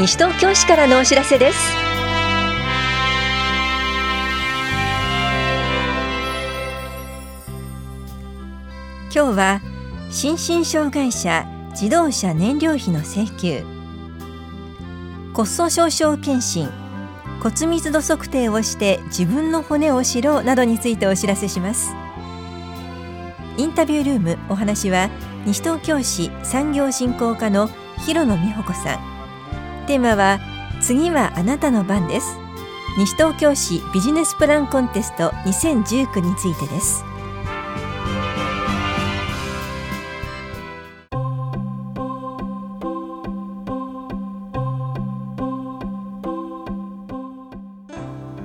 西東京市からのお知らせです。今日は心身障害者自動車燃料費の請求。骨粗鬆症検診。骨密度測定をして自分の骨を知ろうなどについてお知らせします。インタビュールームお話は西東京市産業振興課の広野美穂子さん。テーマは次はあなたの番です。西東京市ビジネスプランコンテスト2019についてです。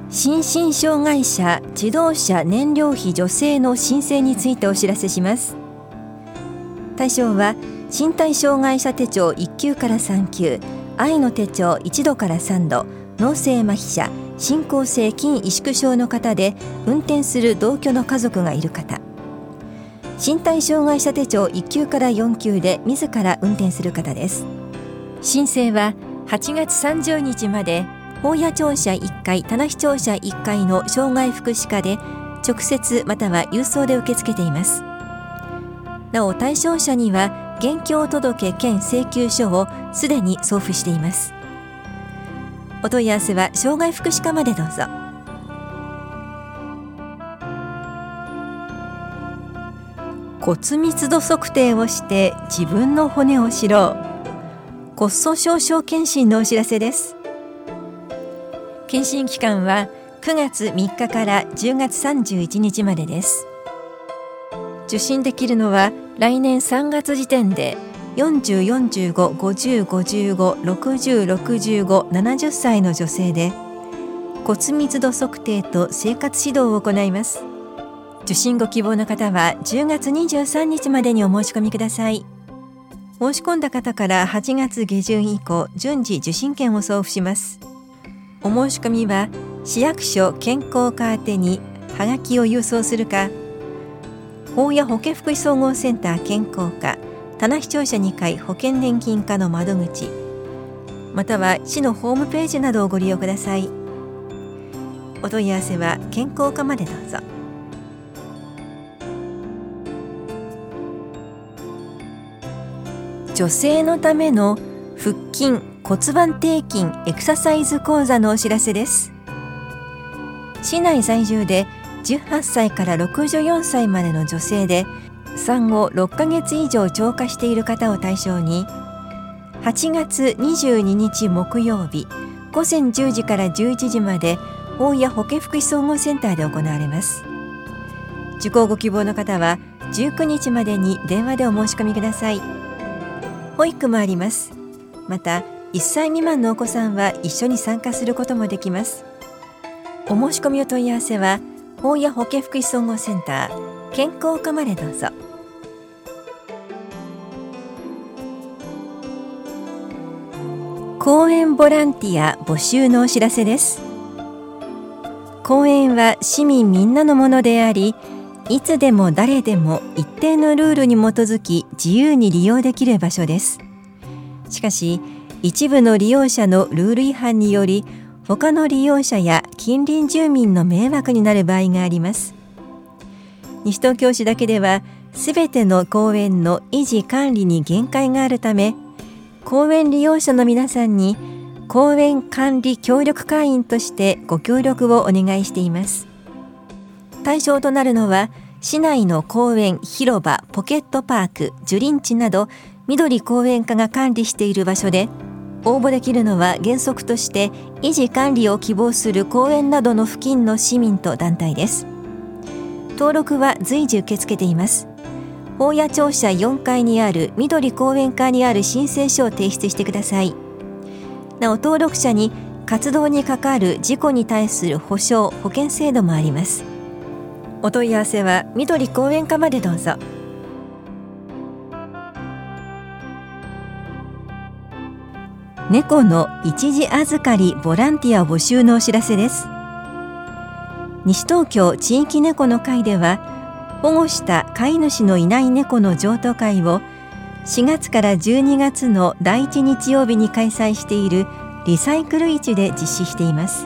心身障害者自動車燃料費助成の申請についてお知らせします。対象は身体障害者手帳1級から3級。愛の手帳1度から3度脳性麻痺者進行性筋萎縮症の方で運転する同居の家族がいる方。身体障害者手帳1級から4級で自ら運転する方です。申請は8月30日まで法屋庁舎1階棚視庁舎1階の障害福祉課で直接または郵送で受け付けています。なお対象者には現況届兼請求書をすでに送付しています。お問い合わせは障害福祉課までどうぞ。骨密度測定をして自分の骨を知ろう。骨粗鬆症検診のお知らせです。検診期間は9月3日から10月31日までです。受診できるのは来年3月時点で40、45、50、55、60、65、70歳の女性で骨密度測定と生活指導を行います。受診ご希望の方は10月23日までにお申し込みください。申し込んだ方から8月下旬以降順次受診券を送付します。お申し込みは市役所健康課宛にはがきを郵送するか法や保健福祉総合センター健康課棚視聴者2階保険年金課の窓口または市のホームページなどをご利用ください。お問い合わせは健康課までどうぞ。女性のための腹筋骨盤底筋エクササイズ講座のお知らせです。市内在住で18歳から64歳までの女性で産後6ヶ月以上超過している方を対象に8月22日木曜日午前10時から11時まで大谷保健福祉総合センターで行われます。受講ご希望の方は19日までに電話でお申し込みください。保育もあります。また1歳未満のお子さんは一緒に参加することもできます。お申し込みお問い合わせは大谷保健福祉総合センター健康課までどうぞ。公園ボランティア募集のお知らせです。公園は市民みんなのものでありいつでも誰でも一定のルールに基づき自由に利用できる場所です。しかし一部の利用者のルール違反により他の利用者や近隣住民の迷惑になる場合があります。西東京市だけではすべての公園の維持管理に限界があるため公園利用者の皆さんに公園管理協力会員としてご協力をお願いしています。対象となるのは市内の公園広場ポケットパーク樹林地など緑公園課が管理している場所で応募できるのは原則として維持管理を希望する公園などの付近の市民と団体です。登録は随時受け付けています。大谷庁舎4階にある緑公園課にある申請書を提出してください。なお登録者に活動に関わる事故に対する保証保険制度もあります。お問い合わせは緑公園課までどうぞ。猫の一時預かりボランティア募集のお知らせです。西東京地域猫の会では保護した飼い主のいない猫の譲渡会を4月から12月の第1日曜日に開催しているリサイクル市で実施しています。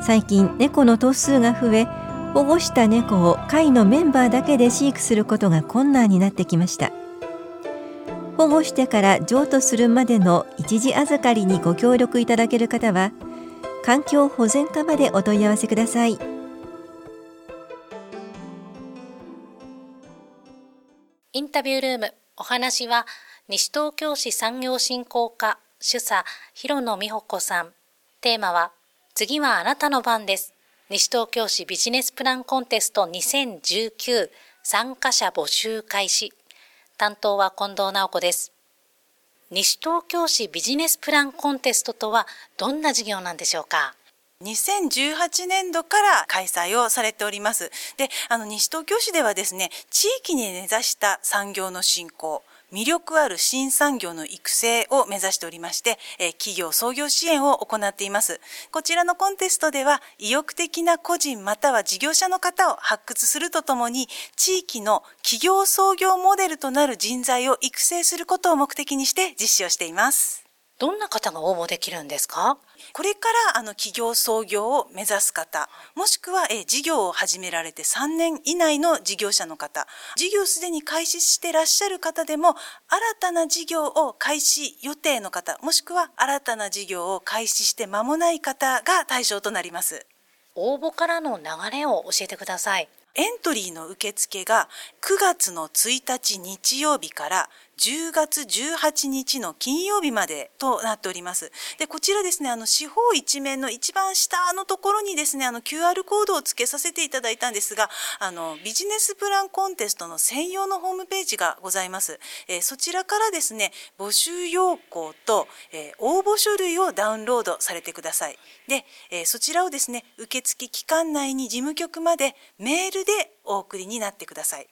最近猫の頭数が増え保護した猫を会のメンバーだけで飼育することが困難になってきました。保護してから譲渡するまでの一時預かりにご協力いただける方は環境保全課までお問い合わせください。インタビュールームお話は西東京市産業振興課主査広野美穂子さん。テーマは次はあなたの番です。西東京市ビジネスプランコンテスト2019参加者募集開始。担当は近藤直子です。西東京市ビジネスプランコンテストとはどんな事業なんでしょうか？2018年度から開催をされております。で、あの、西東京市ではですね、地域に根ざした産業の振興、魅力ある新産業の育成を目指しておりまして、え企業創業支援を行っています。こちらのコンテストでは、意欲的な個人または事業者の方を発掘するとともに、地域の企業創業モデルとなる人材を育成することを目的にして実施をしています。どんな方が応募できるんですか？これからあの企業創業を目指す方、もしくはえ事業を始められて3年以内の事業者の方、事業すでに開始してらっしゃる方でも、新たな事業を開始予定の方、もしくは新たな事業を開始して間もない方が対象となります。応募からの流れを教えてください。エントリーの受付が9月の1日日曜日から10月18日の金曜日までとなっております。で、こちらですね、あの、四方一面の一番下のところにですね、あの、QR コードを付けさせていただいたんですが、あの、ビジネスプランコンテストの専用のホームページがございます。えー、そちらからですね、募集要項と、えー、応募書類をダウンロードされてください。で、えー、そちらをですね、受付期間内に事務局までメールでお送りになってください。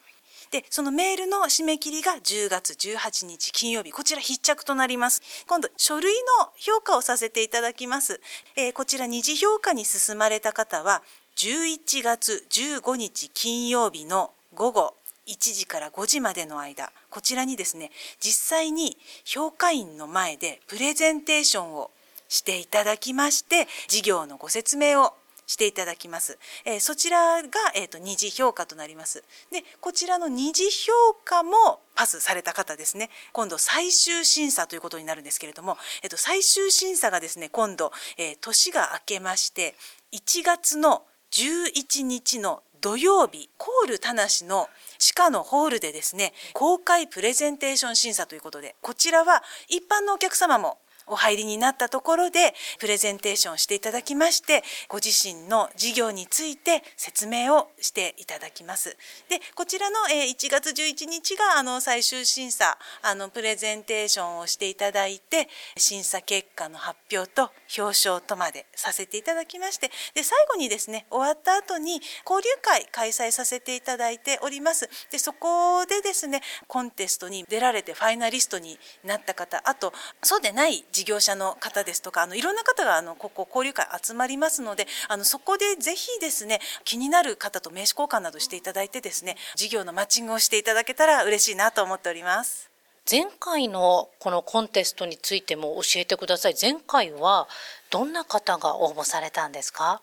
で、そのメールの締め切りが10月18日金曜日。こちら必着となります。今度、書類の評価をさせていただきます。えー、こちら二次評価に進まれた方は、11月15日金曜日の午後1時から5時までの間、こちらにですね、実際に評価員の前でプレゼンテーションをしていただきまして、事業のご説明をしていただきます。えー、そちらが、えーと、二次評価となります。で、こちらの二次評価もパスされた方ですね。今度最終審査ということになるんですけれども、えっ、ー、と、最終審査がですね、今度、えー、年が明けまして、1月の11日の土曜日、コール田無の地下のホールでですね、公開プレゼンテーション審査ということで、こちらは一般のお客様もお入りになったところでプレゼンテーションしていただきましてご自身の事業について説明をしていただきます。でこちらの1月11日があの最終審査あのプレゼンテーションをしていただいて審査結果の発表と表彰とまでさせていただきましてで最後にですね終わった後に交流会開催させていただいております。でそこでですねコンテストに出られてファイナリストになった方あとそうでない事業者の方ですとかあのいろんな方があのここ交流会集まりますのであのそこでぜひですね気になる方と名刺交換などしていただいてですね事業のマッチングをしていただけたら嬉しいなと思っております。前回のこのコンテストについても教えてください。前回はどんな方が応募されたんですか？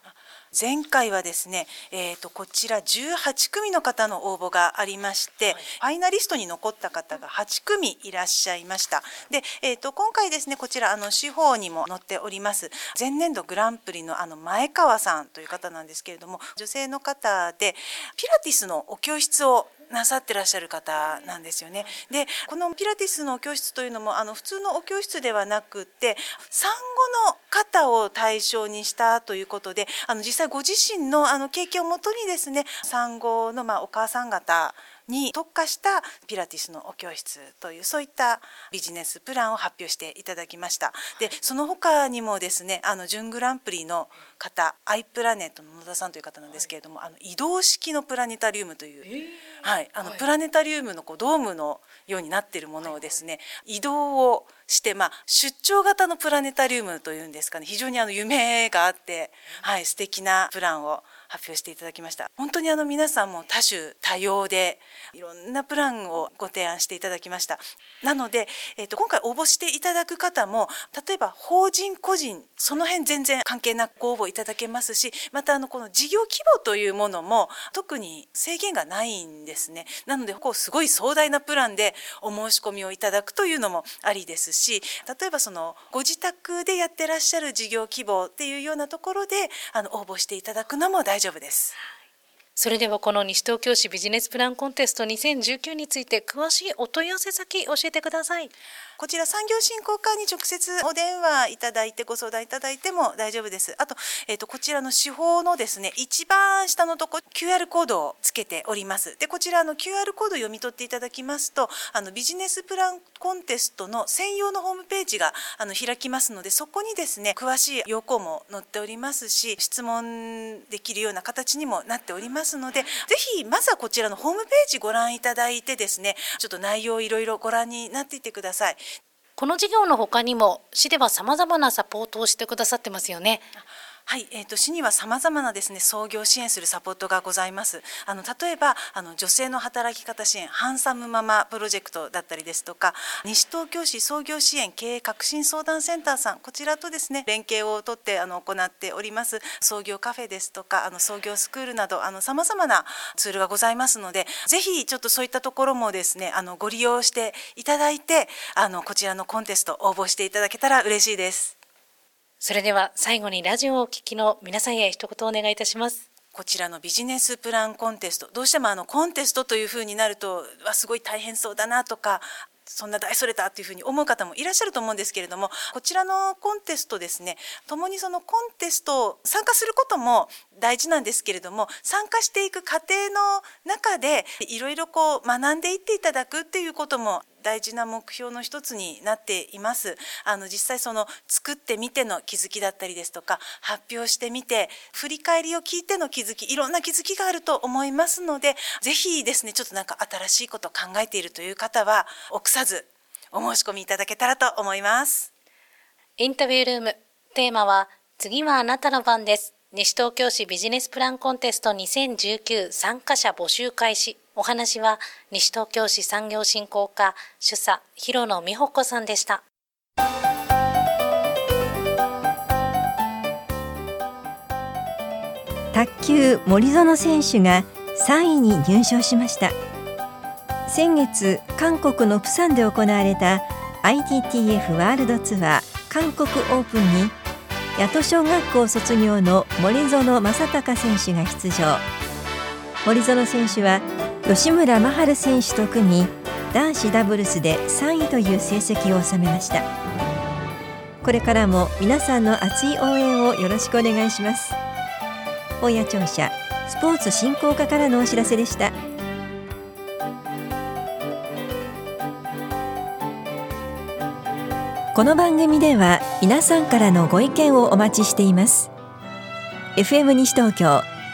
前回はですね、えー、とこちら18組の方の応募がありまして、はい、ファイナリストに残った方が8組いらっしゃいました。で、えー、と今回ですねこちらあの司法にも載っております前年度グランプリのあの前川さんという方なんですけれども女性の方でピラティスのお教室をなさってらっしゃる方なんですよね。でこのピラティスの教室というのもあの普通のお教室ではなくて産後の方を対象にしたということであの実際ご自身のあの経験をもとにですね産後のまあお母さん方に特化したピラティスのお教室というそういったビジネスプランを発表していただきました。でその他にもですねあの準グランプリの方アイプラネットの野田さんという方なんですけれどもあの移動式のプラネタリウムという、はい、あのプラネタリウムのこうドームのようになっているものをですね移動をして、まあ、出張型のプラネタリウムというんですかね非常にあの夢があって、はい、素敵なプランを発表していただきました。本当にあの皆さんも多種多様でいろんなプランをご提案していただきました。なので、えー、と今回応募していただく方も例えば法人個人その辺全然関係なくご応募いただけますしまたあのこの事業規模というものも特に制限がないんですね。なのでこうすごい壮大なプランでお申し込みをいただくというのもありですし例えばそのご自宅でやってらっしゃる事業規模っていうようなところであの応募していただくのも大丈夫丈夫です。それではこの西東京市ビジネスプランコンテスト2019について詳しいお問い合わせ先教えてください。こちら産業振興課に直接お電話いただいてご相談いただいても大丈夫です。あと、えっ、ー、と、こちらの手法のですね、一番下のとこ QR コードをつけております。で、こちらの QR コードを読み取っていただきますと、あのビジネスプランコンテストの専用のホームページがあの開きますので、そこにですね、詳しい要項も載っておりますし、質問できるような形にもなっておりますますので、ぜひまずはこちらのホームページご覧いただいてですね、ちょっと内容をいろいろご覧になっていてください。この事業の他にも市では様々なサポートをしてくださってますよね。はい、えーと、市にはさまざまなですね創業支援するサポートがございます。あの例えばあの女性の働き方支援ハンサムママプロジェクトだったりですとか西東京市創業支援経営革新相談センターさんこちらとですね連携をとってあの行っております創業カフェですとかあの創業スクールなどあのさまざまなツールがございますのでぜひちょっとそういったところもですねあのご利用していただいてあのこちらのコンテスト応募していただけたら嬉しいです。それでは最後にラジオをお聞きの皆さんへ一言お願いいたします。こちらのビジネスプランコンテストどうしてもあのコンテストというふうになるとわすごい大変そうだなとかそんな大それたっていうふうに思う方もいらっしゃると思うんですけれどもこちらのコンテストですね共にそのコンテスト参加することも大事なんですけれども参加していく過程の中でいろいろこう学んでいっていただくっていうことも大事な目標の一つになっています。あの実際その作ってみての気づきだったりですとか発表してみて振り返りを聞いての気づきいろんな気づきがあると思いますのでぜひですねちょっとなんか新しいことを考えているという方は臆さずお申し込みいただけたらと思います。インタビュールームテーマは次はあなたの番です。西東京市ビジネスプランコンテスト2019参加者募集開始。お話は西東京市産業振興課主査広野美穂子さんでした。卓球森園選手が3位に入賞しました先月韓国のプサンで行われた ITTF ワールドツアー韓国オープンに八戸小学校卒業の森園正孝選手が出場森園選手は吉村真晴選手と組み男子ダブルスで3位という成績を収めました。これからも皆さんの熱い応援をよろしくお願いします。本屋庁舎スポーツ振興課からのお知らせでした。この番組では皆さんからのご意見をお待ちしています。FM 西東京